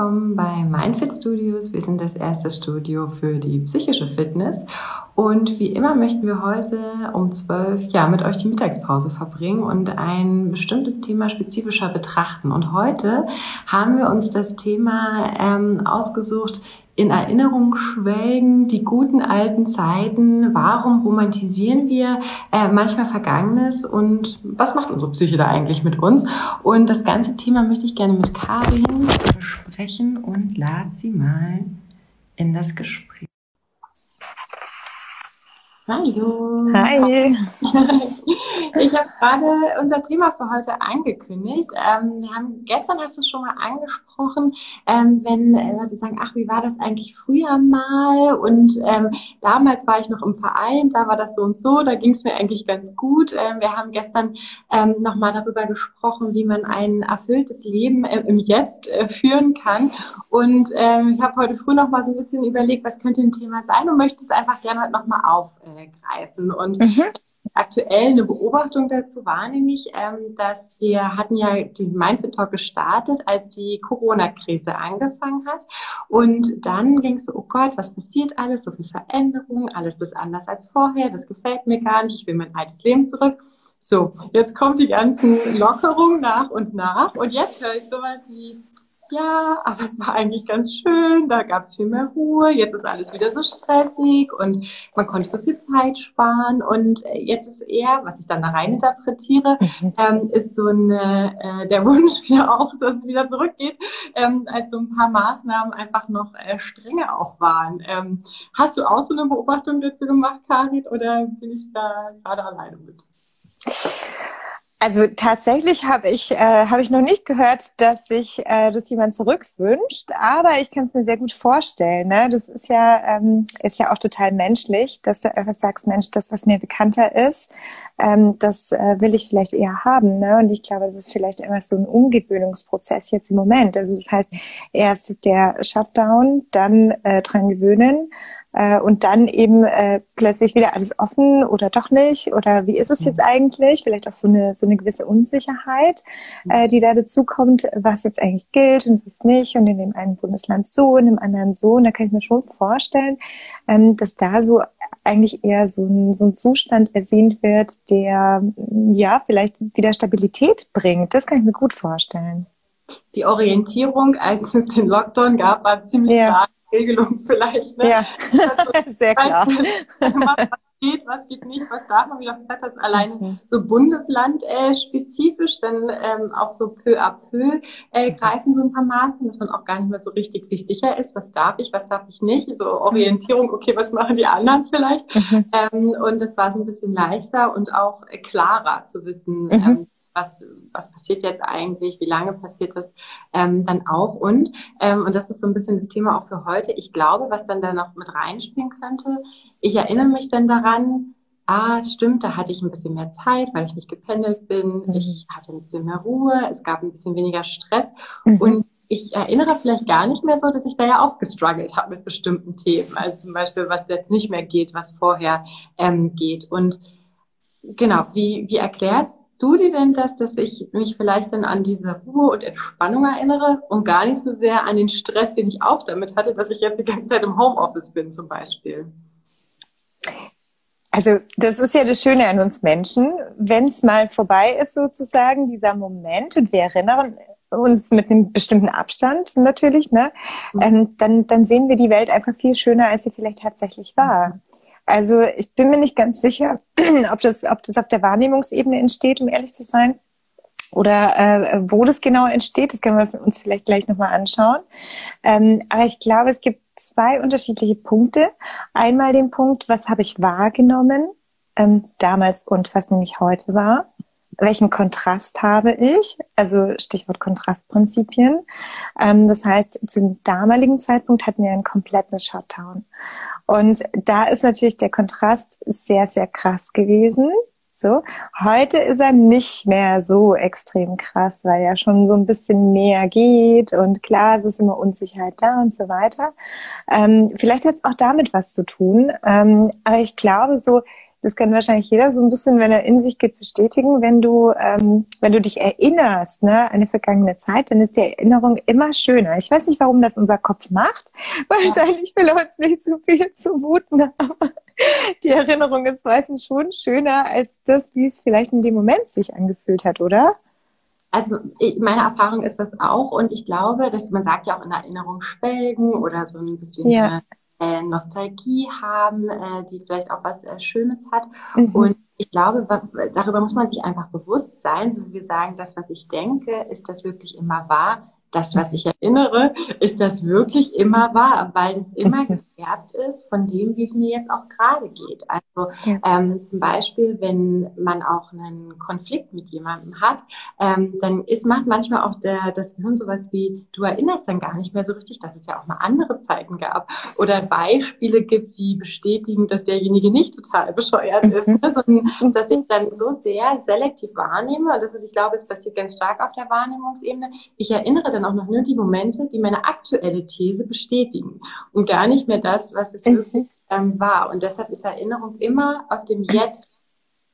willkommen bei Mindfit Studios. Wir sind das erste Studio für die psychische Fitness. Und wie immer möchten wir heute um zwölf ja, mit euch die Mittagspause verbringen und ein bestimmtes Thema spezifischer betrachten. Und heute haben wir uns das Thema ähm, ausgesucht, in Erinnerung schwelgen, die guten alten Zeiten, warum romantisieren wir äh, manchmal Vergangenes und was macht unsere Psyche da eigentlich mit uns? Und das ganze Thema möchte ich gerne mit Karin besprechen und lade sie mal in das Gespräch. Hallo. Hi. Ich habe gerade unser Thema für heute angekündigt. Ähm, wir haben gestern hast du schon mal angesprochen, ähm, wenn Leute sagen, ach, wie war das eigentlich früher mal? Und ähm, damals war ich noch im Verein, da war das so und so, da ging es mir eigentlich ganz gut. Ähm, wir haben gestern ähm, nochmal darüber gesprochen, wie man ein erfülltes Leben äh, im Jetzt äh, führen kann. Und ich habe heute früh noch mal so ein bisschen überlegt, was könnte ein Thema sein und möchte es einfach gerne heute nochmal aufgreifen. Und mhm aktuell eine Beobachtung dazu war nämlich, ähm, dass wir hatten ja den Mindfit Talk gestartet, als die Corona-Krise angefangen hat. Und dann ging es so, oh Gott, was passiert alles? So viel Veränderung, alles ist anders als vorher, das gefällt mir gar nicht, ich will mein altes Leben zurück. So, jetzt kommt die ganzen Lockerungen nach und nach. Und jetzt höre ich sowas wie, ja, aber es war eigentlich ganz schön, da gab es viel mehr Ruhe, jetzt ist alles wieder so stressig und man konnte so viel Zeit sparen und äh, jetzt ist eher, was ich dann da rein interpretiere, mhm. ähm, ist so eine, äh, der Wunsch wieder auch, dass es wieder zurückgeht, ähm, als so ein paar Maßnahmen einfach noch äh, strenger auch waren. Ähm, hast du auch so eine Beobachtung dazu gemacht, Karin, oder bin ich da gerade alleine mit? Also tatsächlich habe ich, äh, hab ich noch nicht gehört, dass sich äh, das jemand zurückwünscht, aber ich kann es mir sehr gut vorstellen. Ne? Das ist ja, ähm, ist ja auch total menschlich, dass du einfach sagst, Mensch, das, was mir bekannter ist, ähm, das äh, will ich vielleicht eher haben. Ne? Und ich glaube, es ist vielleicht immer so ein Umgewöhnungsprozess jetzt im Moment. Also das heißt, erst der Shutdown, dann äh, dran gewöhnen äh, und dann eben äh, plötzlich wieder alles offen oder doch nicht oder wie ist es jetzt mhm. eigentlich? Vielleicht auch so eine so eine gewisse Unsicherheit, mhm. äh, die da dazu kommt, was jetzt eigentlich gilt und was nicht und in dem einen Bundesland so, in dem anderen so. Und da kann ich mir schon vorstellen, ähm, dass da so eigentlich eher so ein, so ein Zustand ersehnt wird, der ja vielleicht wieder Stabilität bringt. Das kann ich mir gut vorstellen. Die Orientierung, als es den Lockdown gab, war ziemlich ja. klar Regelung vielleicht. Ne? Ja, also, sehr klar. was geht, was geht nicht, was darf man, wie du gesagt hast, alleine mhm. so bundeslandspezifisch, äh, dann ähm, auch so peu à peu äh, greifen so ein paar Maßnahmen, dass man auch gar nicht mehr so richtig sich sicher ist, was darf ich, was darf ich nicht, so Orientierung, okay, was machen die anderen vielleicht. Mhm. Ähm, und es war so ein bisschen leichter und auch klarer zu wissen, mhm. ähm, was, was passiert jetzt eigentlich, wie lange passiert das ähm, dann auch und, ähm, und das ist so ein bisschen das Thema auch für heute. Ich glaube, was dann da noch mit reinspielen könnte, ich erinnere mich dann daran, ah, es stimmt, da hatte ich ein bisschen mehr Zeit, weil ich nicht gependelt bin, mhm. ich hatte ein bisschen mehr Ruhe, es gab ein bisschen weniger Stress mhm. und ich erinnere vielleicht gar nicht mehr so, dass ich da ja auch gestruggelt habe mit bestimmten Themen. Also zum Beispiel, was jetzt nicht mehr geht, was vorher ähm, geht. Und genau, wie, wie erklärst du dir denn das, dass ich mich vielleicht dann an diese Ruhe und Entspannung erinnere und gar nicht so sehr an den Stress, den ich auch damit hatte, dass ich jetzt die ganze Zeit im Homeoffice bin zum Beispiel? Also das ist ja das Schöne an uns Menschen, wenn es mal vorbei ist sozusagen, dieser Moment, und wir erinnern uns mit einem bestimmten Abstand natürlich, ne, mhm. ähm, dann, dann sehen wir die Welt einfach viel schöner, als sie vielleicht tatsächlich war. Also ich bin mir nicht ganz sicher, ob das, ob das auf der Wahrnehmungsebene entsteht, um ehrlich zu sein. Oder äh, wo das genau entsteht, das können wir uns vielleicht gleich nochmal anschauen. Ähm, aber ich glaube, es gibt zwei unterschiedliche Punkte. Einmal den Punkt, was habe ich wahrgenommen ähm, damals und was nämlich heute war welchen Kontrast habe ich? Also Stichwort Kontrastprinzipien. Ähm, das heißt, zum damaligen Zeitpunkt hatten wir einen kompletten Shutdown. Und da ist natürlich der Kontrast sehr, sehr krass gewesen. So. Heute ist er nicht mehr so extrem krass, weil ja schon so ein bisschen mehr geht und klar, es ist immer Unsicherheit da und so weiter. Ähm, vielleicht hat es auch damit was zu tun. Ähm, aber ich glaube so, das kann wahrscheinlich jeder so ein bisschen, wenn er in sich geht, bestätigen. Wenn du, ähm, wenn du dich erinnerst, ne, an eine vergangene Zeit, dann ist die Erinnerung immer schöner. Ich weiß nicht, warum das unser Kopf macht. Wahrscheinlich will er uns nicht so viel zumuten, aber die Erinnerung ist meistens schon schöner als das, wie es vielleicht in dem Moment sich angefühlt hat, oder? Also meine Erfahrung ist das auch und ich glaube, dass man sagt ja auch in Erinnerung schwelgen oder so ein bisschen ja. Äh, Nostalgie haben, äh, die vielleicht auch was äh, Schönes hat. Mhm. Und ich glaube, darüber muss man sich einfach bewusst sein, so wie wir sagen, das, was ich denke, ist das wirklich immer wahr das, was ich erinnere, ist das wirklich immer wahr, weil es immer gefärbt ist von dem, wie es mir jetzt auch gerade geht. Also ja. ähm, zum Beispiel, wenn man auch einen Konflikt mit jemandem hat, ähm, dann ist macht manchmal auch der, das Gehirn sowas wie, du erinnerst dann gar nicht mehr so richtig, dass es ja auch mal andere Zeiten gab oder Beispiele gibt, die bestätigen, dass derjenige nicht total bescheuert ist, mhm. ne? sondern dass ich dann so sehr selektiv wahrnehme und das ist, ich glaube, es passiert ganz stark auf der Wahrnehmungsebene. Ich erinnere dann auch noch nur die Momente, die meine aktuelle These bestätigen und gar nicht mehr das, was es wirklich ähm, war. Und deshalb ist Erinnerung immer aus dem Jetzt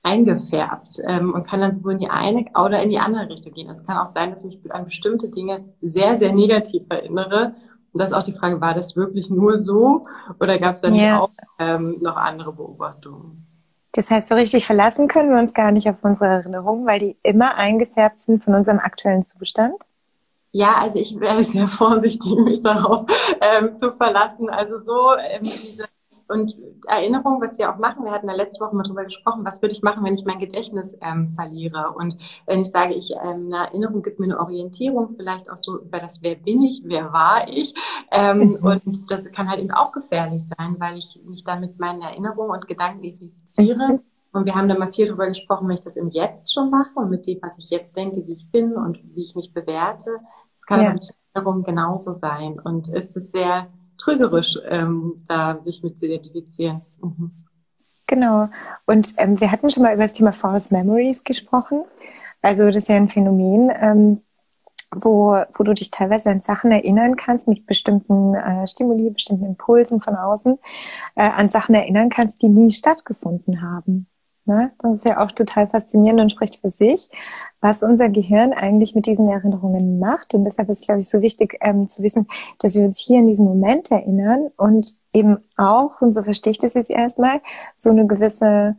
eingefärbt ähm, und kann dann sowohl in die eine oder in die andere Richtung gehen. Es kann auch sein, dass ich mich an bestimmte Dinge sehr, sehr negativ erinnere. Und das ist auch die Frage, war das wirklich nur so oder gab es dann yeah. auch ähm, noch andere Beobachtungen? Das heißt, so richtig verlassen können wir uns gar nicht auf unsere Erinnerungen, weil die immer eingefärbt sind von unserem aktuellen Zustand? Ja, also ich wäre sehr vorsichtig, mich darauf ähm, zu verlassen. Also so ähm, diese und Erinnerung, was wir auch machen, wir hatten ja letzte Woche mal drüber gesprochen, was würde ich machen, wenn ich mein Gedächtnis ähm, verliere? Und wenn ich sage, ich ähm, eine Erinnerung gibt mir eine Orientierung, vielleicht auch so über das, wer bin ich, wer war ich? Ähm, mhm. Und das kann halt eben auch gefährlich sein, weil ich mich dann mit meinen Erinnerungen und Gedanken identifiziere. Und wir haben da mal viel drüber gesprochen, wenn ich das im Jetzt schon mache und mit dem, was ich jetzt denke, wie ich bin und wie ich mich bewerte, es kann ja. Erinnerung genauso sein. Und es ist sehr trügerisch, ähm, da sich mit zu identifizieren. Mhm. Genau. Und ähm, wir hatten schon mal über das Thema False Memories gesprochen. Also das ist ja ein Phänomen, ähm, wo, wo du dich teilweise an Sachen erinnern kannst, mit bestimmten äh, Stimuli, bestimmten Impulsen von außen, äh, an Sachen erinnern kannst, die nie stattgefunden haben. Ne? Das ist ja auch total faszinierend und spricht für sich, was unser Gehirn eigentlich mit diesen Erinnerungen macht. Und deshalb ist, glaube ich, so wichtig ähm, zu wissen, dass wir uns hier in diesem Moment erinnern und eben auch, und so verstehe ich das jetzt erstmal, so eine gewisse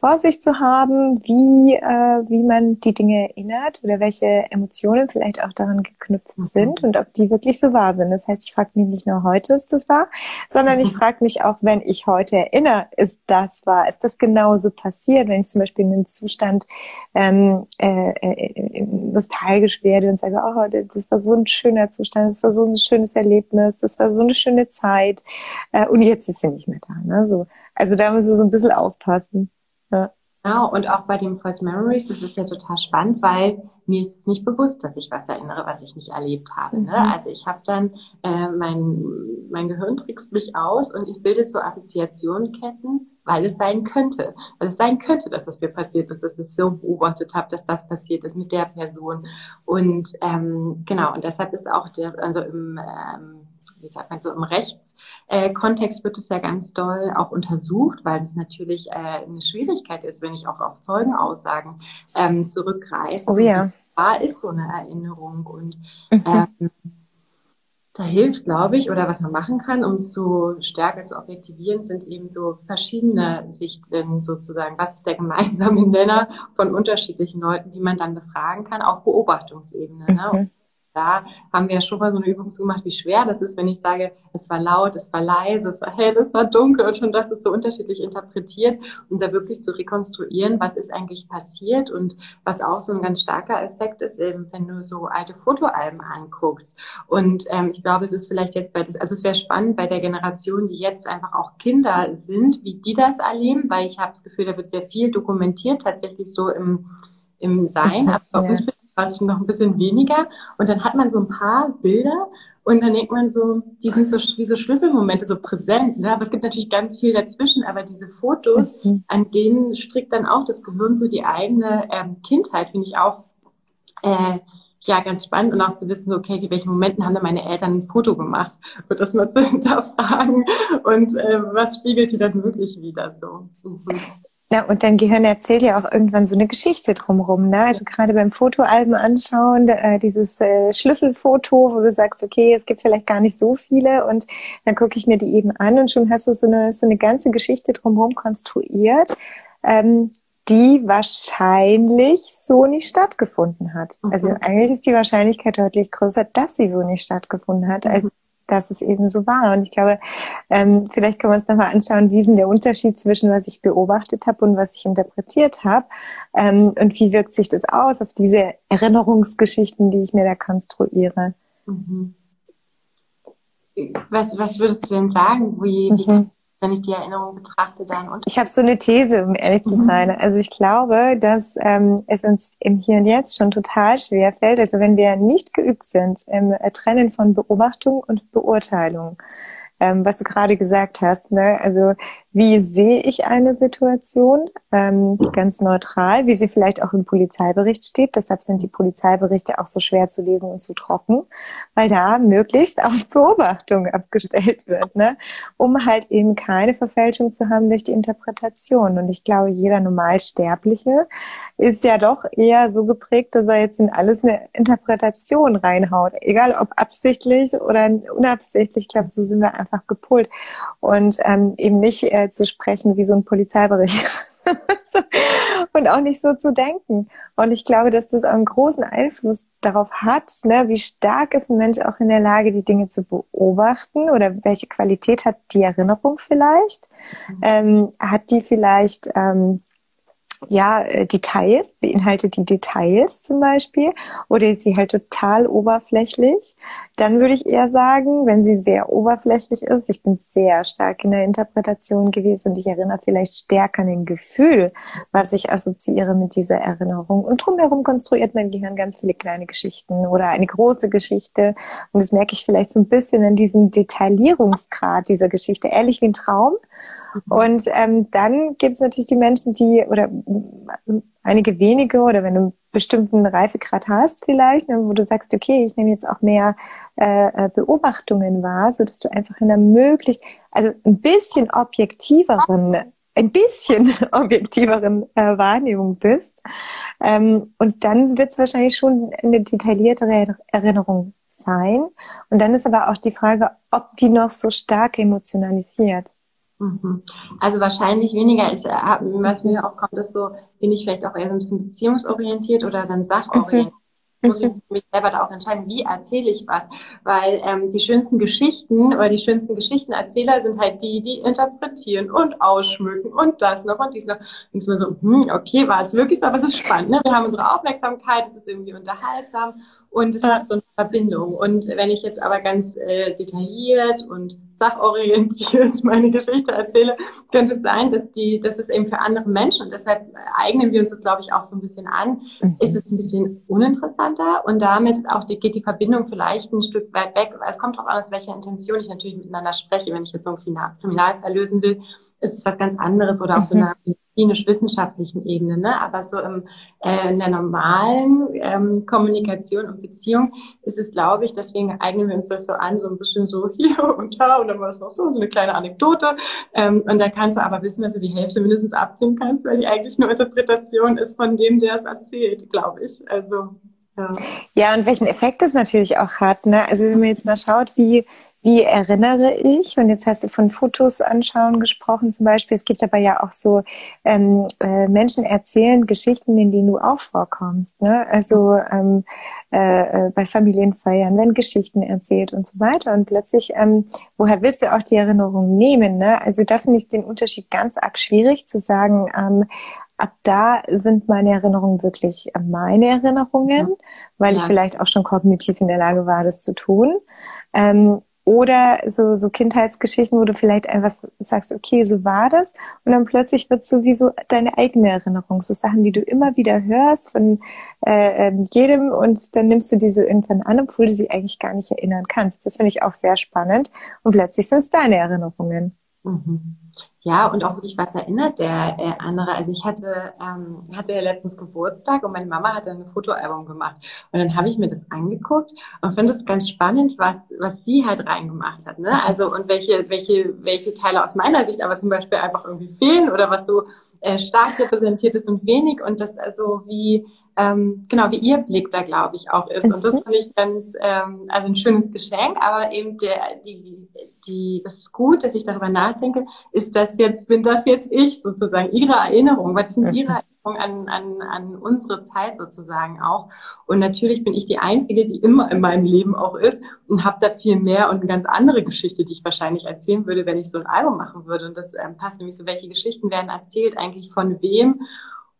Vorsicht zu haben, wie, äh, wie man die Dinge erinnert oder welche Emotionen vielleicht auch daran geknüpft mhm. sind und ob die wirklich so wahr sind. Das heißt, ich frage mich nicht nur heute, ist das wahr, sondern mhm. ich frage mich auch, wenn ich heute erinnere, ist das wahr? Ist das genauso passiert, wenn ich zum Beispiel in den Zustand ähm, äh, äh, nostalgisch werde und sage, oh, das war so ein schöner Zustand, das war so ein schönes Erlebnis, das war so eine schöne Zeit äh, und jetzt ist sie nicht mehr da. Ne? So, also da müssen wir so ein bisschen aufpassen. Ja. Genau, und auch bei dem False Memories, das ist ja total spannend, weil mir ist es nicht bewusst, dass ich was erinnere, was ich nicht erlebt habe. Ne? Mhm. Also ich habe dann, äh, mein, mein Gehirn trickst mich aus und ich bilde so Assoziationenketten, weil es sein könnte. Weil es sein könnte, dass das mir passiert ist, dass ich es so beobachtet habe, dass das passiert ist mit der Person. Und ähm, genau, und deshalb ist auch der, also im ähm, wie sagt man so, im Rechtskontext wird es ja ganz doll auch untersucht, weil es natürlich äh, eine Schwierigkeit ist, wenn ich auch auf Zeugenaussagen ähm, zurückgreife. Oh ja. Da ist so eine Erinnerung und mhm. ähm, da hilft, glaube ich, oder was man machen kann, um es so stärker zu objektivieren, sind eben so verschiedene Sichten sozusagen. Was ist der gemeinsame Nenner von unterschiedlichen Leuten, die man dann befragen kann, auf Beobachtungsebene. Ne? Mhm da haben wir ja schon mal so eine Übung gemacht, wie schwer das ist, wenn ich sage, es war laut, es war leise, es war hell, es war dunkel und schon das ist so unterschiedlich interpretiert, um da wirklich zu rekonstruieren, was ist eigentlich passiert und was auch so ein ganz starker Effekt ist, eben, wenn du so alte Fotoalben anguckst. Und ähm, ich glaube, es ist vielleicht jetzt bei, das, also es wäre spannend bei der Generation, die jetzt einfach auch Kinder sind, wie die das erleben, weil ich habe das Gefühl, da wird sehr viel dokumentiert, tatsächlich so im, im Sein, aber bei uns fast noch ein bisschen weniger. Und dann hat man so ein paar Bilder und dann denkt man so, die sind so wie so Schlüsselmomente so präsent. Ne? Aber es gibt natürlich ganz viel dazwischen. Aber diese Fotos, mhm. an denen strickt dann auch das Gehirn so die eigene ähm, Kindheit, finde ich auch äh, ja ganz spannend und auch zu wissen, okay, in welchen Momenten haben da meine Eltern ein Foto gemacht und das mal zu hinterfragen und äh, was spiegelt die dann wirklich wieder so. Mhm. Na, und dein Gehirn erzählt ja auch irgendwann so eine Geschichte drumherum. Ne? Also gerade beim Fotoalben anschauen, äh, dieses äh, Schlüsselfoto, wo du sagst, okay, es gibt vielleicht gar nicht so viele und dann gucke ich mir die eben an und schon hast du so eine, so eine ganze Geschichte drumherum konstruiert, ähm, die wahrscheinlich so nicht stattgefunden hat. Also mhm. Also eigentlich ist die Wahrscheinlichkeit deutlich größer, dass sie so nicht stattgefunden hat, als mhm dass es eben so war. Und ich glaube, ähm, vielleicht können wir uns nochmal anschauen, wie ist denn der Unterschied zwischen was ich beobachtet habe und was ich interpretiert habe ähm, und wie wirkt sich das aus auf diese Erinnerungsgeschichten, die ich mir da konstruiere. Mhm. Was, was würdest du denn sagen? Wie, mhm. Wenn ich die Erinnerung betrachte, dann und Ich habe so eine These, um ehrlich zu mhm. sein. Also ich glaube, dass ähm, es uns im Hier und Jetzt schon total schwer fällt, also wenn wir nicht geübt sind im Trennen von Beobachtung und Beurteilung, ähm, was du gerade gesagt hast. Ne? Also wie sehe ich eine Situation ähm, ganz neutral, wie sie vielleicht auch im Polizeibericht steht. Deshalb sind die Polizeiberichte auch so schwer zu lesen und zu trocken, weil da möglichst auf Beobachtung abgestellt wird, ne? um halt eben keine Verfälschung zu haben durch die Interpretation. Und ich glaube, jeder Normalsterbliche ist ja doch eher so geprägt, dass er jetzt in alles eine Interpretation reinhaut, egal ob absichtlich oder unabsichtlich. Ich glaube, so sind wir einfach gepolt und ähm, eben nicht äh, zu sprechen wie so ein Polizeibericht. und auch nicht so zu denken. Und ich glaube, dass das einen großen Einfluss darauf hat, ne, wie stark ist ein Mensch auch in der Lage, die Dinge zu beobachten oder welche Qualität hat die Erinnerung vielleicht? Mhm. Ähm, hat die vielleicht ähm, ja, äh, Details, beinhaltet die Details zum Beispiel, oder ist sie halt total oberflächlich, dann würde ich eher sagen, wenn sie sehr oberflächlich ist, ich bin sehr stark in der Interpretation gewesen und ich erinnere vielleicht stärker an den Gefühl, was ich assoziiere mit dieser Erinnerung. Und drumherum konstruiert mein Gehirn ganz viele kleine Geschichten oder eine große Geschichte. Und das merke ich vielleicht so ein bisschen in diesem Detaillierungsgrad dieser Geschichte, ehrlich wie ein Traum. Mhm. Und ähm, dann gibt es natürlich die Menschen, die, oder einige wenige, oder wenn du einen bestimmten Reifegrad hast vielleicht, ne, wo du sagst, okay, ich nehme jetzt auch mehr äh, äh, Beobachtungen wahr, so dass du einfach in einer möglichst, also ein bisschen objektiveren ein bisschen objektiveren äh, Wahrnehmung bist. Ähm, und dann wird es wahrscheinlich schon eine detailliertere Erinnerung sein. Und dann ist aber auch die Frage, ob die noch so stark emotionalisiert. Mhm. Also wahrscheinlich weniger. Ich, äh, was mir auch kommt, ist so, bin ich vielleicht auch eher so ein bisschen beziehungsorientiert oder dann sachorientiert. Ich muss ich mich selber da auch entscheiden, wie erzähle ich was. Weil ähm, die schönsten Geschichten oder die schönsten Geschichtenerzähler sind halt die, die interpretieren und ausschmücken und das noch und dies noch. Und so, hm, okay, war es wirklich so, aber es ist spannend. Ne? Wir haben unsere Aufmerksamkeit, es ist irgendwie unterhaltsam und es hat so eine Verbindung. Und wenn ich jetzt aber ganz äh, detailliert und sachorientiert meine Geschichte erzähle, könnte es sein, dass die, dass es eben für andere Menschen und deshalb eignen wir uns das, glaube ich, auch so ein bisschen an, mhm. ist es ein bisschen uninteressanter und damit auch die, geht die Verbindung vielleicht ein Stück weit weg. Es kommt darauf an, aus welcher Intention ich natürlich miteinander spreche, wenn ich jetzt so ein Kriminalfall lösen will ist es was ganz anderes oder auf so mhm. einer medizinisch-wissenschaftlichen Ebene. Ne? Aber so im, äh, in der normalen ähm, Kommunikation und Beziehung ist es, glaube ich, deswegen eignen wir uns das so an, so ein bisschen so hier und da und dann war es noch so, so eine kleine Anekdote. Ähm, und da kannst du aber wissen, dass du die Hälfte mindestens abziehen kannst, weil die eigentlich nur Interpretation ist von dem, der es erzählt, glaube ich. Also ja. ja, und welchen Effekt es natürlich auch hat. Ne? Also wenn man jetzt mal schaut, wie wie erinnere ich? Und jetzt hast du von Fotos anschauen gesprochen zum Beispiel. Es gibt aber ja auch so ähm, äh, Menschen erzählen Geschichten, in denen du auch vorkommst. Ne? Also ähm, äh, äh, bei Familienfeiern werden Geschichten erzählt und so weiter. Und plötzlich, ähm, woher willst du auch die Erinnerung nehmen? Ne? Also da finde ich den Unterschied ganz arg schwierig zu sagen, ähm, ab da sind meine Erinnerungen wirklich meine Erinnerungen, mhm. weil ja. ich vielleicht auch schon kognitiv in der Lage war, das zu tun. Ähm, oder so, so Kindheitsgeschichten, wo du vielleicht einfach sagst, okay, so war das. Und dann plötzlich wird so wie so deine eigene Erinnerung. So Sachen, die du immer wieder hörst von äh, ähm, jedem und dann nimmst du diese irgendwann an, obwohl du sie eigentlich gar nicht erinnern kannst. Das finde ich auch sehr spannend. Und plötzlich sind es deine Erinnerungen. Mhm. Ja, und auch wirklich, was erinnert der äh, andere? Also ich hatte, ähm, hatte ja letztens Geburtstag und meine Mama hat dann ein Fotoalbum gemacht. Und dann habe ich mir das angeguckt und finde es ganz spannend, was, was sie halt reingemacht hat. Ne? Also und welche, welche, welche Teile aus meiner Sicht aber zum Beispiel einfach irgendwie fehlen oder was so äh, stark repräsentiert ist und wenig und das also wie ähm, genau wie ihr Blick da glaube ich auch ist und das finde ich ganz ähm, also ein schönes Geschenk, aber eben der die die das ist gut, dass ich darüber nachdenke, ist das jetzt bin das jetzt ich sozusagen ihre Erinnerung, weil das sind ihre an, an, an unsere Zeit sozusagen auch. Und natürlich bin ich die Einzige, die immer in meinem Leben auch ist und habe da viel mehr und eine ganz andere Geschichte, die ich wahrscheinlich erzählen würde, wenn ich so ein Album machen würde. Und das ähm, passt nämlich so, welche Geschichten werden erzählt, eigentlich von wem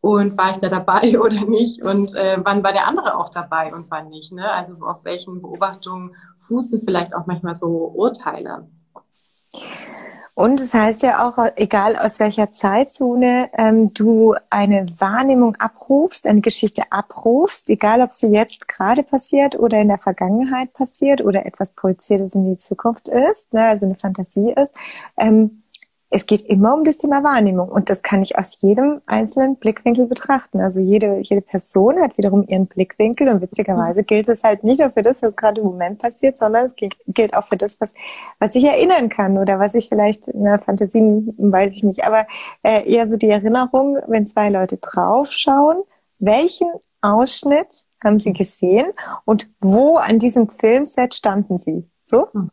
und war ich da dabei oder nicht und äh, wann war der andere auch dabei und wann nicht. Ne? Also auf welchen Beobachtungen fußen vielleicht auch manchmal so Urteile. Und es das heißt ja auch, egal aus welcher Zeitzone ähm, du eine Wahrnehmung abrufst, eine Geschichte abrufst, egal ob sie jetzt gerade passiert oder in der Vergangenheit passiert oder etwas projiziertes in die Zukunft ist, ne, also eine Fantasie ist, ähm, es geht immer um das Thema Wahrnehmung und das kann ich aus jedem einzelnen Blickwinkel betrachten. Also jede, jede Person hat wiederum ihren Blickwinkel und witzigerweise gilt es halt nicht nur für das, was gerade im Moment passiert, sondern es gilt, auch für das, was, was ich erinnern kann oder was ich vielleicht in der Fantasie, weiß ich nicht, aber äh, eher so die Erinnerung, wenn zwei Leute draufschauen, welchen Ausschnitt haben sie gesehen und wo an diesem Filmset standen sie? So? Hm.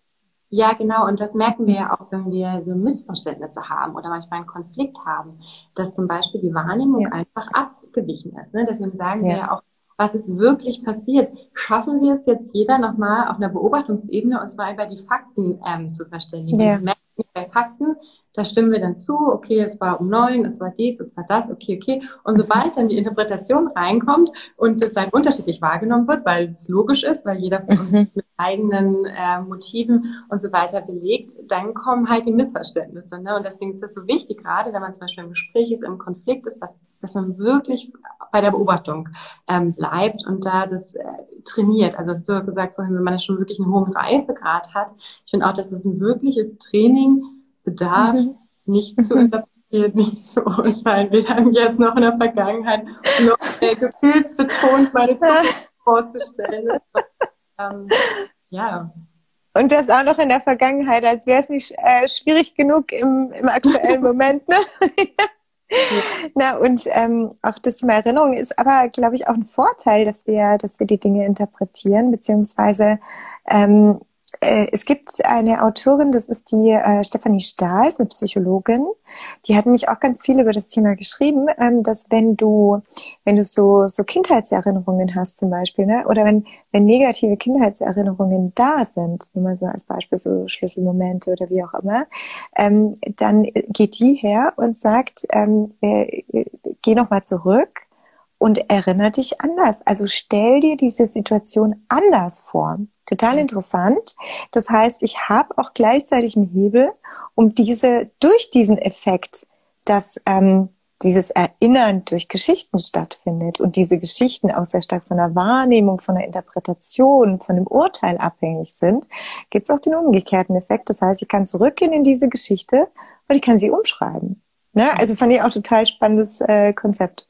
Ja, genau. Und das merken wir ja auch, wenn wir so Missverständnisse haben oder manchmal einen Konflikt haben, dass zum Beispiel die Wahrnehmung ja. einfach abgewichen ist. Ne? Deswegen sagen ja. wir ja auch, was ist wirklich passiert? Schaffen wir es jetzt jeder nochmal auf einer Beobachtungsebene uns mal über die Fakten ähm, zu verständigen? Ja. merken bei Fakten, da stimmen wir dann zu, okay, es war um neun, es war dies, es war das, okay, okay. Und sobald dann die Interpretation reinkommt und es dann unterschiedlich wahrgenommen wird, weil es logisch ist, weil jeder von uns mhm. mit eigenen äh, Motiven und so weiter belegt, dann kommen halt die Missverständnisse. Ne? Und deswegen ist es so wichtig, gerade wenn man zum Beispiel im Gespräch ist, im Konflikt ist, dass, dass man wirklich bei der Beobachtung ähm, bleibt und da das äh, trainiert. Also hast du ja gesagt vorhin, wenn man schon wirklich einen hohen Reifegrad hat. Ich finde auch, dass es ein wirkliches Training bedarf, mhm. nicht zu interpretieren, nicht zu urteilen, weder Jetzt noch in der Vergangenheit noch äh, gefühlsbetont meine Zukunft vorzustellen. ähm, ja. Und das auch noch in der Vergangenheit, als wäre es nicht äh, schwierig genug im, im aktuellen Moment. Ne? Na, und ähm, auch das Thema Erinnerung ist aber, glaube ich, auch ein Vorteil, dass wir, dass wir die Dinge interpretieren, beziehungsweise ähm, äh, es gibt eine Autorin, das ist die äh, Stefanie Stahl, eine Psychologin. Die hat nämlich auch ganz viel über das Thema geschrieben, ähm, dass wenn du, wenn du so, so Kindheitserinnerungen hast zum Beispiel, ne, oder wenn, wenn negative Kindheitserinnerungen da sind, nur mal so als Beispiel so Schlüsselmomente oder wie auch immer, ähm, dann geht die her und sagt, ähm, äh, geh nochmal zurück und erinnere dich anders. Also stell dir diese Situation anders vor. Total interessant. Das heißt, ich habe auch gleichzeitig einen Hebel, um diese durch diesen Effekt, dass ähm, dieses Erinnern durch Geschichten stattfindet und diese Geschichten auch sehr stark von der Wahrnehmung, von der Interpretation, von dem Urteil abhängig sind, gibt es auch den umgekehrten Effekt. Das heißt, ich kann zurückgehen in diese Geschichte und ich kann sie umschreiben. Ne? Also fand ich auch total spannendes äh, Konzept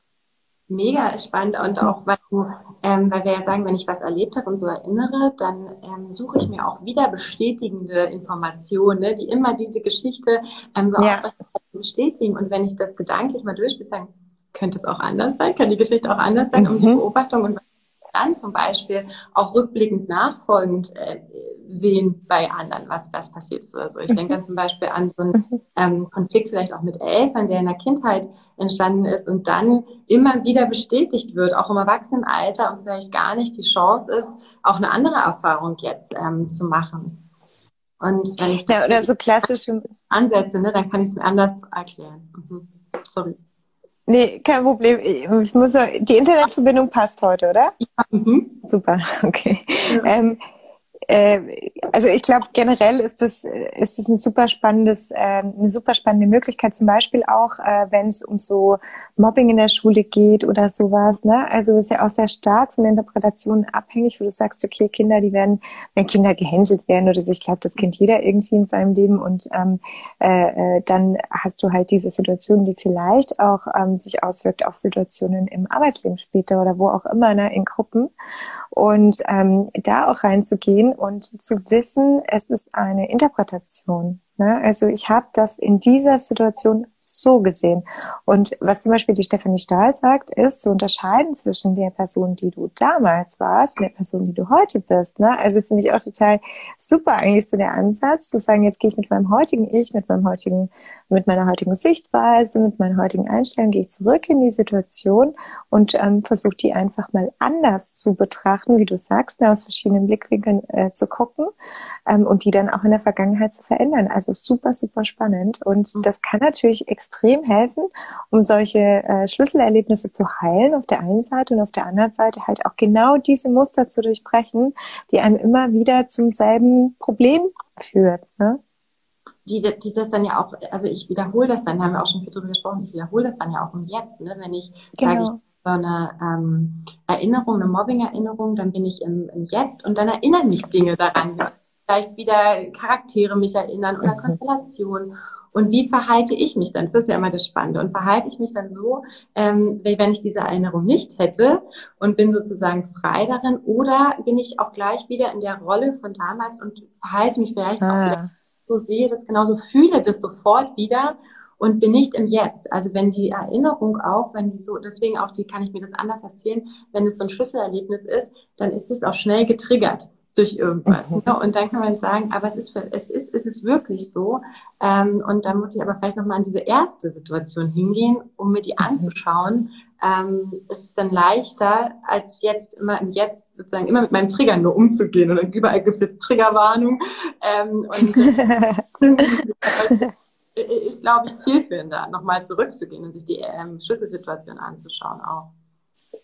mega spannend und auch, weil, du, ähm, weil wir ja sagen, wenn ich was erlebt habe und so erinnere, dann ähm, suche ich mir auch wieder bestätigende Informationen, ne, die immer diese Geschichte ähm, so ja. bestätigen. Und wenn ich das gedanklich mal durchspiele, sagen, könnte es auch anders sein, kann die Geschichte auch anders sein, mhm. um die Beobachtung und dann zum Beispiel auch rückblickend nachfolgend äh, sehen bei anderen, was, was passiert ist oder so. Ich denke dann zum Beispiel an so einen mhm. ähm, Konflikt vielleicht auch mit Eltern, der in der Kindheit entstanden ist und dann immer wieder bestätigt wird, auch im Erwachsenenalter und vielleicht gar nicht die Chance ist, auch eine andere Erfahrung jetzt ähm, zu machen. Und wenn ich ja, oder so klassische Ansätze, ne, dann kann ich es mir anders erklären. Mhm. Sorry. Nee, kein Problem. Ich muss, die Internetverbindung passt heute, oder? Ja. Mhm. Super, okay. Ja. Ähm, äh, also ich glaube generell ist das ist das ein super spannendes äh, eine super spannende Möglichkeit. Zum Beispiel auch äh, wenn es um so Mobbing in der Schule geht oder sowas ne? Also ist ja auch sehr stark von der Interpretation abhängig wo du sagst okay Kinder die werden wenn Kinder gehänselt werden oder so ich glaube das kennt jeder irgendwie in seinem Leben und ähm, äh, äh, dann hast du halt diese Situation die vielleicht auch ähm, sich auswirkt auf Situationen im Arbeitsleben später oder wo auch immer ne in Gruppen. Und ähm, da auch reinzugehen und zu wissen, es ist eine Interpretation. Ne? Also ich habe das in dieser Situation so gesehen. Und was zum Beispiel die Stefanie Stahl sagt, ist zu unterscheiden zwischen der Person, die du damals warst und der Person, die du heute bist. Ne? Also finde ich auch total super eigentlich so der Ansatz, zu sagen, jetzt gehe ich mit meinem heutigen Ich, mit meinem heutigen, mit meiner heutigen Sichtweise, mit meiner heutigen Einstellung, gehe ich zurück in die Situation und ähm, versuche die einfach mal anders zu betrachten, wie du sagst, ne, aus verschiedenen Blickwinkeln äh, zu gucken ähm, und die dann auch in der Vergangenheit zu verändern. Also super, super spannend. Und mhm. das kann natürlich extrem helfen, um solche äh, Schlüsselerlebnisse zu heilen auf der einen Seite und auf der anderen Seite halt auch genau diese Muster zu durchbrechen, die einem immer wieder zum selben Problem führt. Ne? Die, die das dann ja auch, also ich wiederhole das dann, haben wir auch schon viel drüber gesprochen, ich wiederhole das dann ja auch im Jetzt, ne? wenn ich genau. sage, ich eine ähm, Erinnerung, eine Mobbing-Erinnerung, dann bin ich im, im Jetzt und dann erinnern mich Dinge daran. Vielleicht wieder Charaktere mich erinnern oder mhm. Konstellationen. Und wie verhalte ich mich dann? Das ist ja immer das Spannende. Und verhalte ich mich dann so, ähm, wenn ich diese Erinnerung nicht hätte und bin sozusagen frei darin? Oder bin ich auch gleich wieder in der Rolle von damals und verhalte mich vielleicht ah. auch wieder so, sehe das genauso, fühle das sofort wieder und bin nicht im Jetzt. Also wenn die Erinnerung auch, wenn die so, deswegen auch die, kann ich mir das anders erzählen, wenn es so ein Schlüsselerlebnis ist, dann ist es auch schnell getriggert durch irgendwas. Mhm. Ne? Und dann kann man sagen, aber es ist, es ist, es ist wirklich so. Ähm, und dann muss ich aber vielleicht nochmal an diese erste Situation hingehen, um mir die mhm. anzuschauen. Ähm, es ist dann leichter, als jetzt immer im Jetzt sozusagen immer mit meinem Trigger nur umzugehen. Und überall gibt es jetzt Triggerwarnung. Ähm, und ist, glaube ich, zielführender, nochmal zurückzugehen und sich die ähm, Schlüsselsituation anzuschauen auch.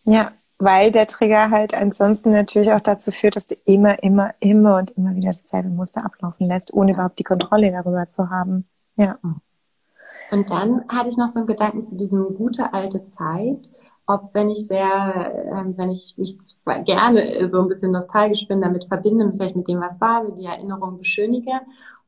Ja, weil der Trigger halt ansonsten natürlich auch dazu führt, dass du immer, immer, immer und immer wieder dasselbe Muster ablaufen lässt, ohne überhaupt die Kontrolle darüber zu haben. Ja. Und dann hatte ich noch so einen Gedanken zu diesem gute alte Zeit. Ob wenn ich sehr, äh, wenn ich mich gerne so ein bisschen nostalgisch bin, damit verbinde, vielleicht mit dem, was war, die Erinnerung beschönige,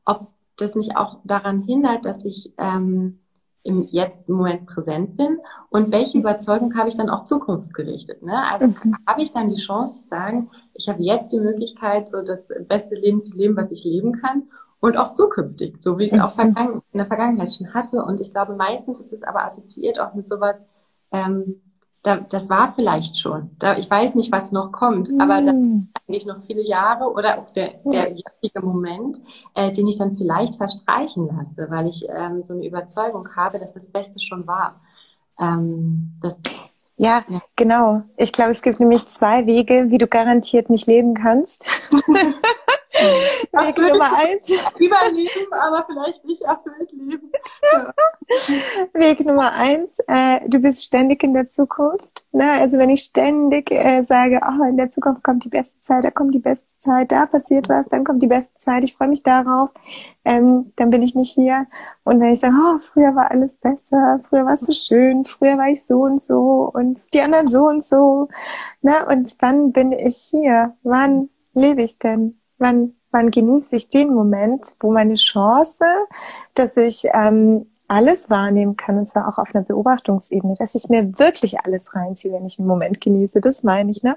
ob das mich auch daran hindert, dass ich ähm, im jetzt im Moment präsent bin und welche Überzeugung habe ich dann auch zukunftsgerichtet. Ne? Also mhm. habe ich dann die Chance zu sagen, ich habe jetzt die Möglichkeit, so das beste Leben zu leben, was ich leben kann und auch zukünftig, so wie ich es auch mhm. in der Vergangenheit schon hatte. Und ich glaube, meistens ist es aber assoziiert auch mit sowas, ähm, da, das war vielleicht schon. Da, ich weiß nicht, was noch kommt, mm. aber da sind eigentlich noch viele Jahre oder auch der, der jetzige Moment, äh, den ich dann vielleicht verstreichen lasse, weil ich ähm, so eine Überzeugung habe, dass das Beste schon war. Ähm, das, ja, ja, genau. Ich glaube, es gibt nämlich zwei Wege, wie du garantiert nicht leben kannst. Weg Nummer eins. Überleben, aber vielleicht nicht erfüllt leben. Ja. Weg Nummer eins, äh, du bist ständig in der Zukunft. Ne? Also wenn ich ständig äh, sage, oh, in der Zukunft kommt die beste Zeit, da kommt die beste Zeit, da passiert was, dann kommt die beste Zeit, ich freue mich darauf, ähm, dann bin ich nicht hier. Und wenn ich sage, oh, früher war alles besser, früher war es so schön, früher war ich so und so und die anderen so und so. Ne? Und wann bin ich hier? Wann lebe ich denn? Wann, wann genieße ich den Moment, wo meine Chance, dass ich ähm, alles wahrnehmen kann, und zwar auch auf einer Beobachtungsebene, dass ich mir wirklich alles reinziehe, wenn ich einen Moment genieße. Das meine ich, ne?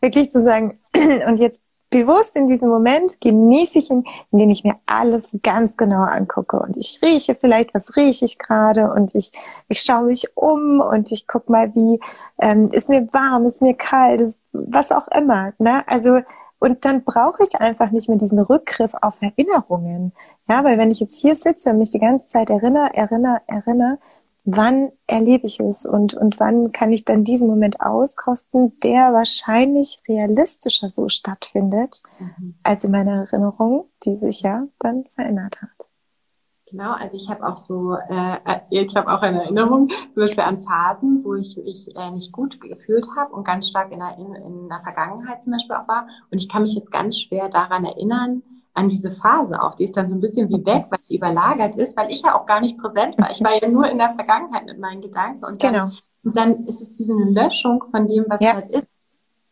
Wirklich zu sagen, und jetzt bewusst in diesem Moment genieße ich ihn, indem ich mir alles ganz genau angucke. Und ich rieche vielleicht, was rieche ich gerade und ich, ich schaue mich um und ich gucke mal, wie ähm, ist mir warm, ist mir kalt, ist, was auch immer. Ne? Also und dann brauche ich einfach nicht mehr diesen Rückgriff auf Erinnerungen. Ja, weil wenn ich jetzt hier sitze und mich die ganze Zeit erinnere, erinnere, erinnere, wann erlebe ich es und, und wann kann ich dann diesen Moment auskosten, der wahrscheinlich realistischer so stattfindet, mhm. als in meiner Erinnerung, die sich ja dann verändert hat. Genau, also ich habe auch so, äh, ich habe auch eine Erinnerung, zum Beispiel an Phasen, wo ich mich äh, nicht gut gefühlt habe und ganz stark in der, in, in der Vergangenheit zum Beispiel auch war. Und ich kann mich jetzt ganz schwer daran erinnern, an diese Phase auch. Die ist dann so ein bisschen wie weg, weil die überlagert ist, weil ich ja auch gar nicht präsent war. Ich war ja nur in der Vergangenheit mit meinen Gedanken. Und dann, genau. und dann ist es wie so eine Löschung von dem, was ja. halt ist.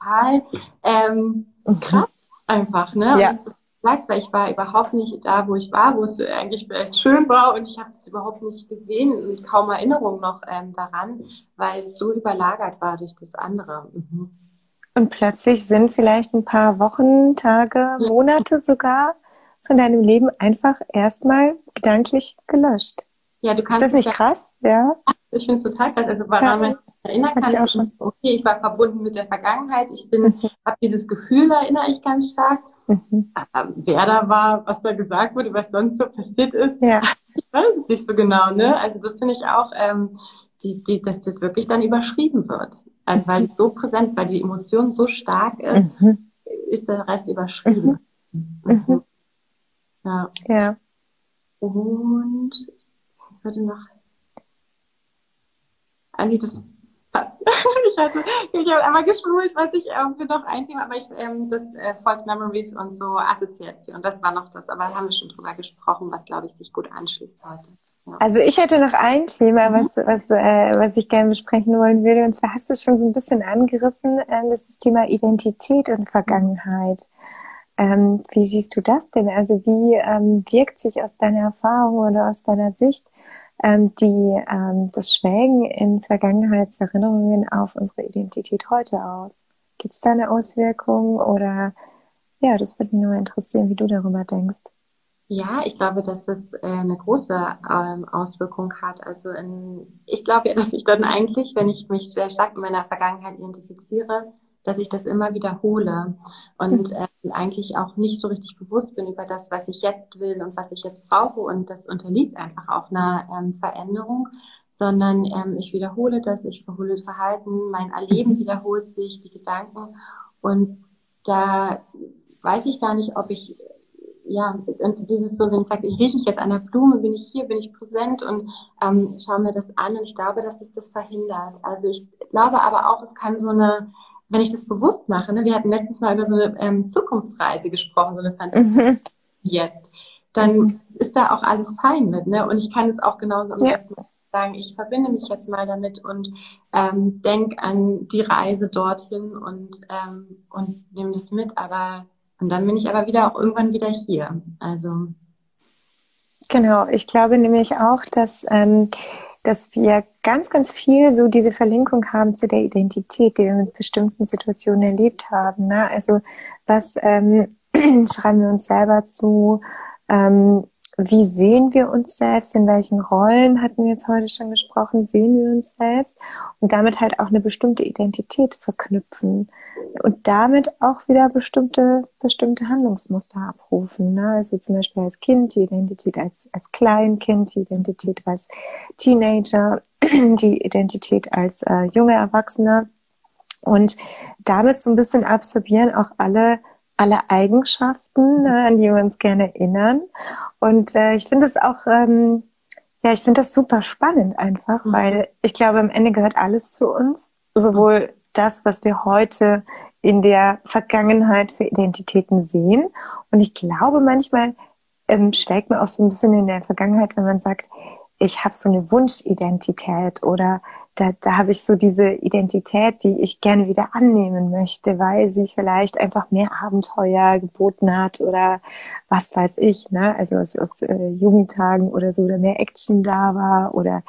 Total ähm, mhm. krass einfach, ne? Ja sagst, weil ich war überhaupt nicht da, wo ich war, wo es eigentlich vielleicht schön war und ich habe es überhaupt nicht gesehen und kaum Erinnerung noch ähm, daran, weil es so überlagert war durch das andere. Mhm. Und plötzlich sind vielleicht ein paar Wochen, Tage, Monate sogar von deinem Leben einfach erstmal gedanklich gelöscht. Ja, du kannst. Ist das nicht krass? Ja. Ich finde es total krass. Also, woran ja. man erinnern kann, ich auch schon. okay, ich war verbunden mit der Vergangenheit. Ich bin, mhm. habe dieses Gefühl, erinnere ich ganz stark. Mhm. Wer da war, was da gesagt wurde, was sonst so passiert ist, ja. ich weiß es nicht so genau. Ne? Also das finde ich auch, ähm, die, die, dass das wirklich dann überschrieben wird. Also weil es so präsent ist, weil die Emotion so stark ist, mhm. ist der Rest überschrieben. Mhm. mhm. Ja. ja. Und ich würde noch. Andi, das passt. ich hatte, ich habe einmal geschwult, was ich ähm, für doch ein Thema, aber ich ähm, das äh, False Memories und so Assoziation, das war noch das, aber da haben wir schon drüber gesprochen, was glaube ich sich gut anschließt heute. Also ich hätte noch ein Thema, mhm. was, was, äh, was ich gerne besprechen wollen würde. Und zwar hast du schon so ein bisschen angerissen, äh, das ist das Thema Identität und Vergangenheit. Ähm, wie siehst du das denn? Also wie ähm, wirkt sich aus deiner Erfahrung oder aus deiner Sicht ähm, die, ähm, das Schwelgen in Vergangenheitserinnerungen auf unsere Identität heute aus? Gibt es da eine Auswirkung oder ja, das würde mich nur interessieren, wie du darüber denkst. Ja, ich glaube, dass das äh, eine große ähm, Auswirkung hat. Also in, ich glaube ja, dass ich dann eigentlich, wenn ich mich sehr stark mit meiner Vergangenheit identifiziere, dass ich das immer wiederhole und äh, eigentlich auch nicht so richtig bewusst bin über das, was ich jetzt will und was ich jetzt brauche und das unterliegt einfach auch einer ähm, Veränderung, sondern ähm, ich wiederhole das, ich wiederhole Verhalten, mein Erleben wiederholt sich, die Gedanken und da weiß ich gar nicht, ob ich ja, und dieses so, wenn ich sage, ich rieche mich jetzt an der Blume, bin ich hier, bin ich präsent und ähm, schaue mir das an und ich glaube, dass es das verhindert. Also ich glaube aber auch, es kann so eine wenn ich das bewusst mache, ne, wir hatten letztes Mal über so eine ähm, Zukunftsreise gesprochen, so eine Fantasie mhm. jetzt, dann mhm. ist da auch alles fein mit, ne? Und ich kann es auch genauso ja. sagen, ich verbinde mich jetzt mal damit und ähm, denk an die Reise dorthin und ähm, und nehme das mit, aber und dann bin ich aber wieder auch irgendwann wieder hier. Also genau, ich glaube nämlich auch, dass ähm, dass wir ganz, ganz viel so diese Verlinkung haben zu der Identität, die wir mit bestimmten Situationen erlebt haben. Ne? Also was ähm, schreiben wir uns selber zu? Ähm, wie sehen wir uns selbst, in welchen Rollen hatten wir jetzt heute schon gesprochen, sehen wir uns selbst und damit halt auch eine bestimmte Identität verknüpfen und damit auch wieder bestimmte, bestimmte Handlungsmuster abrufen. Ne? Also zum Beispiel als Kind die Identität als, als Kleinkind, die Identität als Teenager, die Identität als äh, junger Erwachsener und damit so ein bisschen absorbieren auch alle alle Eigenschaften, ne, an die wir uns gerne erinnern. Und äh, ich finde es auch, ähm, ja, ich finde das super spannend einfach, mhm. weil ich glaube, am Ende gehört alles zu uns. Sowohl das, was wir heute in der Vergangenheit für Identitäten sehen. Und ich glaube, manchmal ähm, schlägt man auch so ein bisschen in der Vergangenheit, wenn man sagt, ich habe so eine Wunschidentität oder da, da habe ich so diese Identität, die ich gerne wieder annehmen möchte, weil sie vielleicht einfach mehr Abenteuer geboten hat oder was weiß ich, ne? Also aus, aus äh, Jugendtagen oder so oder mehr Action da war oder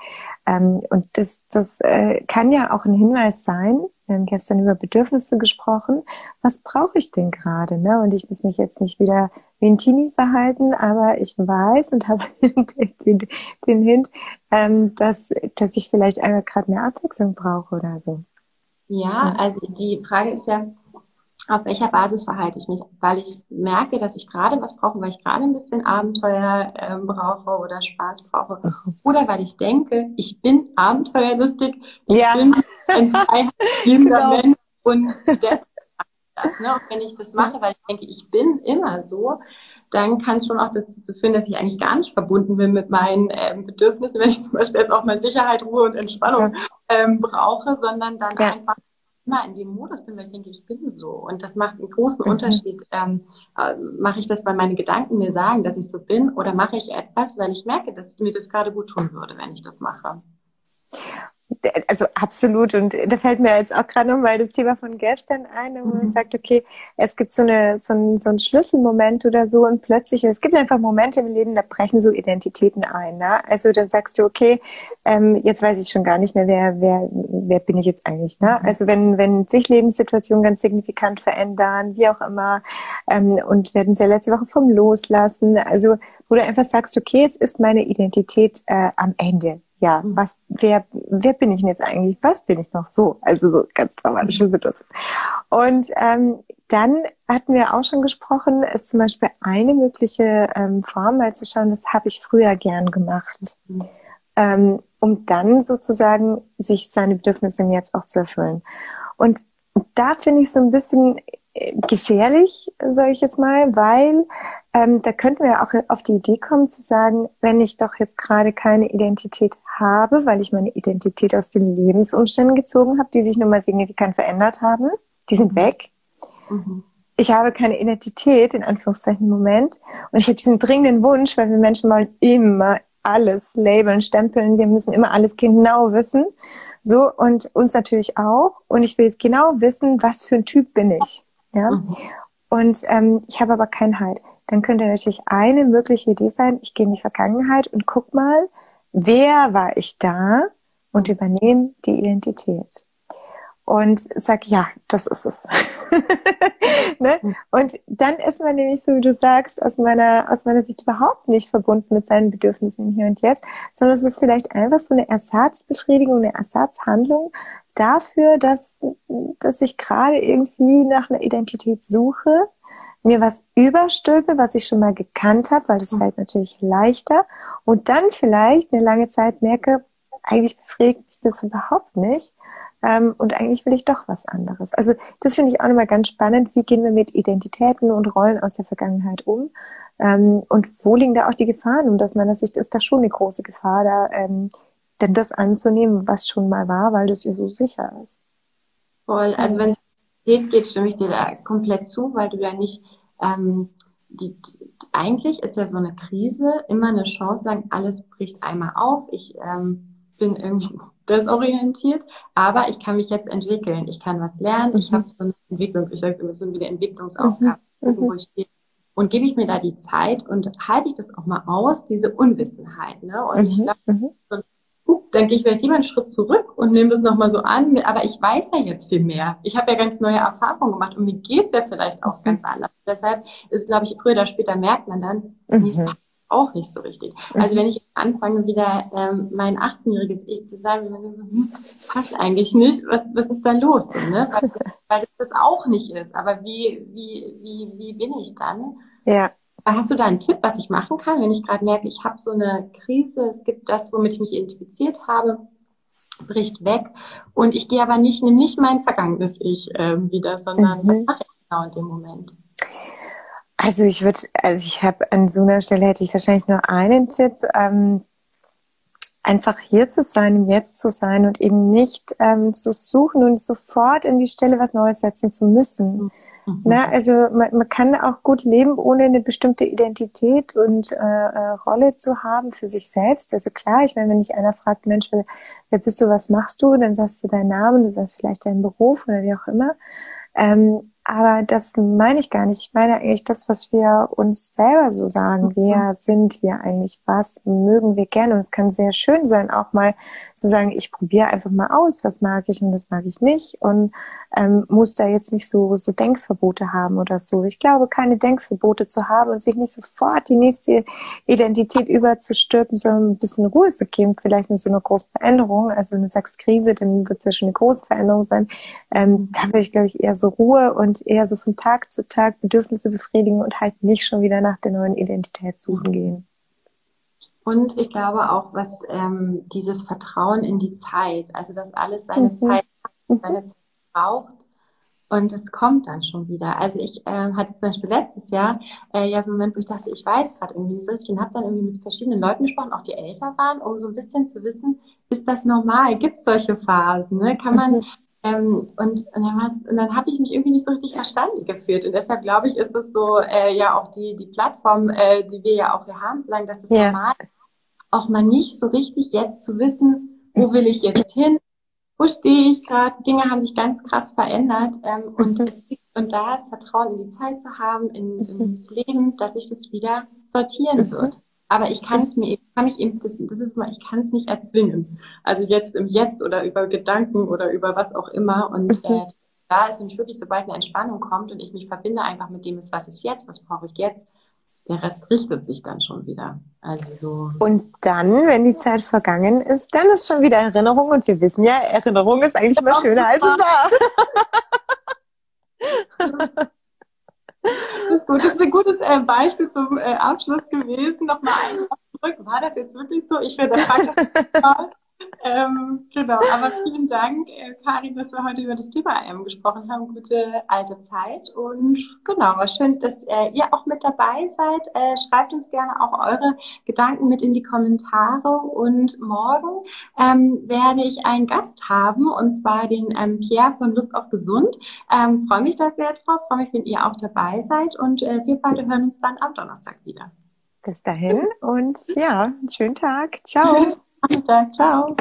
ähm, und das, das äh, kann ja auch ein Hinweis sein, wir haben gestern über Bedürfnisse gesprochen. Was brauche ich denn gerade? Ne? Und ich muss mich jetzt nicht wieder wie ein Teenie verhalten, aber ich weiß und habe den, den, Hint, ähm, dass, dass ich vielleicht einmal gerade mehr Abwechslung brauche oder so. Ja, also die Frage ist ja, auf welcher Basis verhalte ich mich? Weil ich merke, dass ich gerade was brauche, weil ich gerade ein bisschen Abenteuer äh, brauche oder Spaß brauche. Mhm. Oder weil ich denke, ich bin abenteuerlustig, ich ja. bin ein freiheitsliebender genau. Mensch und das, das, ne? Und wenn ich das mache, weil ich denke, ich bin immer so, dann kann es schon auch dazu führen, dass ich eigentlich gar nicht verbunden bin mit meinen ähm, Bedürfnissen, wenn ich zum Beispiel jetzt auch mal Sicherheit, Ruhe und Entspannung ähm, brauche, sondern dann ja. einfach immer in dem Modus bin, weil ich denke, ich bin so. Und das macht einen großen mhm. Unterschied. Ähm, äh, mache ich das, weil meine Gedanken mir sagen, dass ich so bin, oder mache ich etwas, weil ich merke, dass mir das gerade gut tun würde, wenn ich das mache? Also absolut. Und da fällt mir jetzt auch gerade nochmal das Thema von gestern ein, wo man mhm. sagt, okay, es gibt so, eine, so, ein, so ein Schlüsselmoment oder so und plötzlich, es gibt einfach Momente im Leben, da brechen so Identitäten ein. Ne? Also dann sagst du, okay, ähm, jetzt weiß ich schon gar nicht mehr, wer, wer, wer bin ich jetzt eigentlich. Ne? Mhm. Also wenn, wenn sich Lebenssituationen ganz signifikant verändern, wie auch immer, ähm, und wir hatten es ja letzte Woche vom Loslassen, also wo du einfach sagst, okay, jetzt ist meine Identität äh, am Ende ja, mhm. was, wer, wer bin ich denn jetzt eigentlich? Was bin ich noch so? Also so ganz dramatische Situation. Und ähm, dann hatten wir auch schon gesprochen, ist zum Beispiel eine mögliche ähm, Form, mal zu schauen, das habe ich früher gern gemacht. Mhm. Ähm, um dann sozusagen sich seine Bedürfnisse Jetzt auch zu erfüllen. Und da finde ich so ein bisschen gefährlich, sage ich jetzt mal, weil ähm, da könnten wir auch auf die Idee kommen zu sagen, wenn ich doch jetzt gerade keine Identität habe, weil ich meine Identität aus den Lebensumständen gezogen habe, die sich nun mal signifikant verändert haben, die sind mhm. weg. Mhm. Ich habe keine Identität, in Anführungszeichen im Moment. Und ich habe diesen dringenden Wunsch, weil wir Menschen wollen immer alles labeln, stempeln, wir müssen immer alles genau wissen. So, und uns natürlich auch. Und ich will jetzt genau wissen, was für ein Typ bin ich. Ja? Mhm. Und ähm, ich habe aber keinen Halt. Dann könnte natürlich eine mögliche Idee sein, ich gehe in die Vergangenheit und guck mal, wer war ich da und übernehme die Identität und sag, ja, das ist es. ne? Mhm. Und dann ist man nämlich so, wie du sagst, aus meiner, aus meiner Sicht überhaupt nicht verbunden mit seinen Bedürfnissen hier und jetzt, sondern es ist vielleicht einfach so eine Ersatzbefriedigung, eine Ersatzhandlung dafür, dass, dass ich gerade irgendwie nach einer Identität suche, mir was überstülpe, was ich schon mal gekannt habe, weil das mhm. fällt natürlich leichter und dann vielleicht eine lange Zeit merke, eigentlich befriedigt mich das überhaupt nicht ähm, und eigentlich will ich doch was anderes. Also das finde ich auch nochmal ganz spannend. Wie gehen wir mit Identitäten und Rollen aus der Vergangenheit um? Ähm, und wo liegen da auch die Gefahren? Und aus meiner Sicht ist da schon eine große Gefahr, da ähm, denn das anzunehmen, was schon mal war, weil das so sicher ist. Voll. Also wenn es geht, geht, stimme ich dir da komplett zu, weil du ja nicht ähm, die, eigentlich ist ja so eine Krise immer eine Chance, sagen, alles bricht einmal auf. Ich ähm, bin irgendwie desorientiert, aber ich kann mich jetzt entwickeln. Ich kann was lernen. Ich mhm. habe so eine Entwicklung, ich sage immer so eine Entwicklungsaufgabe, mhm. wo ich stehe. Und gebe ich mir da die Zeit und halte ich das auch mal aus, diese Unwissenheit. Ne? Und mhm. ich glaube, mhm. Uh, dann gehe ich vielleicht lieber einen Schritt zurück und nehme das nochmal so an. Aber ich weiß ja jetzt viel mehr. Ich habe ja ganz neue Erfahrungen gemacht und mir geht's ja vielleicht auch mhm. ganz anders. Deshalb ist, glaube ich, früher oder später merkt man dann, mhm auch nicht so richtig. Also mhm. wenn ich anfange, wieder ähm, mein 18-jähriges Ich zu sagen, hm, passt eigentlich nicht, was, was ist da los? Ne? Weil, weil das auch nicht ist. Aber wie, wie, wie, wie bin ich dann? Ja. Hast du da einen Tipp, was ich machen kann, wenn ich gerade merke, ich habe so eine Krise, es gibt das, womit ich mich identifiziert habe, bricht weg und ich gehe aber nicht, nehme nicht mein vergangenes Ich äh, wieder, sondern mhm. was mache ich genau in dem Moment? Also ich würde, also ich habe an so einer Stelle hätte ich wahrscheinlich nur einen Tipp, ähm, einfach hier zu sein, im Jetzt zu sein und eben nicht ähm, zu suchen und sofort in die Stelle was Neues setzen zu müssen. Mhm. Na, also man, man kann auch gut leben, ohne eine bestimmte Identität und äh, äh, Rolle zu haben für sich selbst. Also klar, ich meine, wenn dich einer fragt, Mensch, wer, wer bist du, was machst du, dann sagst du deinen Namen, du sagst vielleicht deinen Beruf oder wie auch immer. Ähm, aber das meine ich gar nicht. Ich meine eigentlich das, was wir uns selber so sagen. Mhm. Wer sind wir eigentlich? Was mögen wir gerne? Und es kann sehr schön sein, auch mal zu sagen, ich probiere einfach mal aus, was mag ich und was mag ich nicht. Und ähm, muss da jetzt nicht so, so Denkverbote haben oder so. Ich glaube, keine Denkverbote zu haben und sich nicht sofort die nächste Identität überzustülpen, sondern ein bisschen Ruhe zu geben. Vielleicht nicht so eine große Veränderung. Also wenn du sagst Krise, dann wird es ja schon eine große Veränderung sein. Ähm, da würde ich, glaube ich, eher so Ruhe und und eher so von Tag zu Tag Bedürfnisse befriedigen und halt nicht schon wieder nach der neuen Identität suchen gehen. Und ich glaube auch, was ähm, dieses Vertrauen in die Zeit, also dass alles seine mhm. Zeit seine Zeit braucht und es kommt dann schon wieder. Also ich äh, hatte zum Beispiel letztes Jahr äh, ja so einen Moment, wo ich dachte, ich weiß gerade irgendwie so, ich habe dann irgendwie mit verschiedenen Leuten gesprochen, auch die älter waren, um so ein bisschen zu wissen, ist das normal? Gibt es solche Phasen? Ne? Kann man mhm. Ähm, und, und dann, dann habe ich mich irgendwie nicht so richtig verstanden gefühlt. Und deshalb glaube ich, ist es so äh, ja auch die, die Plattform, äh, die wir ja auch hier haben, zu sagen, dass es ja. normal ist, auch mal nicht so richtig jetzt zu wissen, wo will ich jetzt hin, wo stehe ich gerade? Dinge haben sich ganz krass verändert ähm, und mhm. es und da das Vertrauen in die Zeit zu haben, in, mhm. ins Leben, dass sich das wieder sortieren mhm. wird. Aber ich kann es mir, kann ich eben, das, das ist mal, ich kann es nicht erzwingen. Also jetzt im Jetzt oder über Gedanken oder über was auch immer. Und äh, da ist, wenn ich wirklich, sobald eine Entspannung kommt und ich mich verbinde einfach mit dem, was ist jetzt, was brauche ich jetzt, der Rest richtet sich dann schon wieder. Also so. Und dann, wenn die Zeit vergangen ist, dann ist schon wieder Erinnerung und wir wissen ja, Erinnerung ist eigentlich immer schöner als es war. Das ist, ein gutes äh, Beispiel zum äh, Abschluss gewesen. Nochmal ein zurück. War das jetzt wirklich so? Ich finde, das ähm, genau, aber vielen Dank, äh, Karin, dass wir heute über das Thema ähm, gesprochen haben. Gute alte Zeit. Und genau, schön, dass äh, ihr auch mit dabei seid. Äh, schreibt uns gerne auch eure Gedanken mit in die Kommentare. Und morgen ähm, werde ich einen Gast haben, und zwar den ähm, Pierre von Lust auf Gesund. Ähm, freue mich da sehr drauf, freue mich, wenn ihr auch dabei seid. Und äh, wir beide hören uns dann am Donnerstag wieder. Bis dahin und ja, einen schönen Tag. Ciao. Nachmittag. Ciao.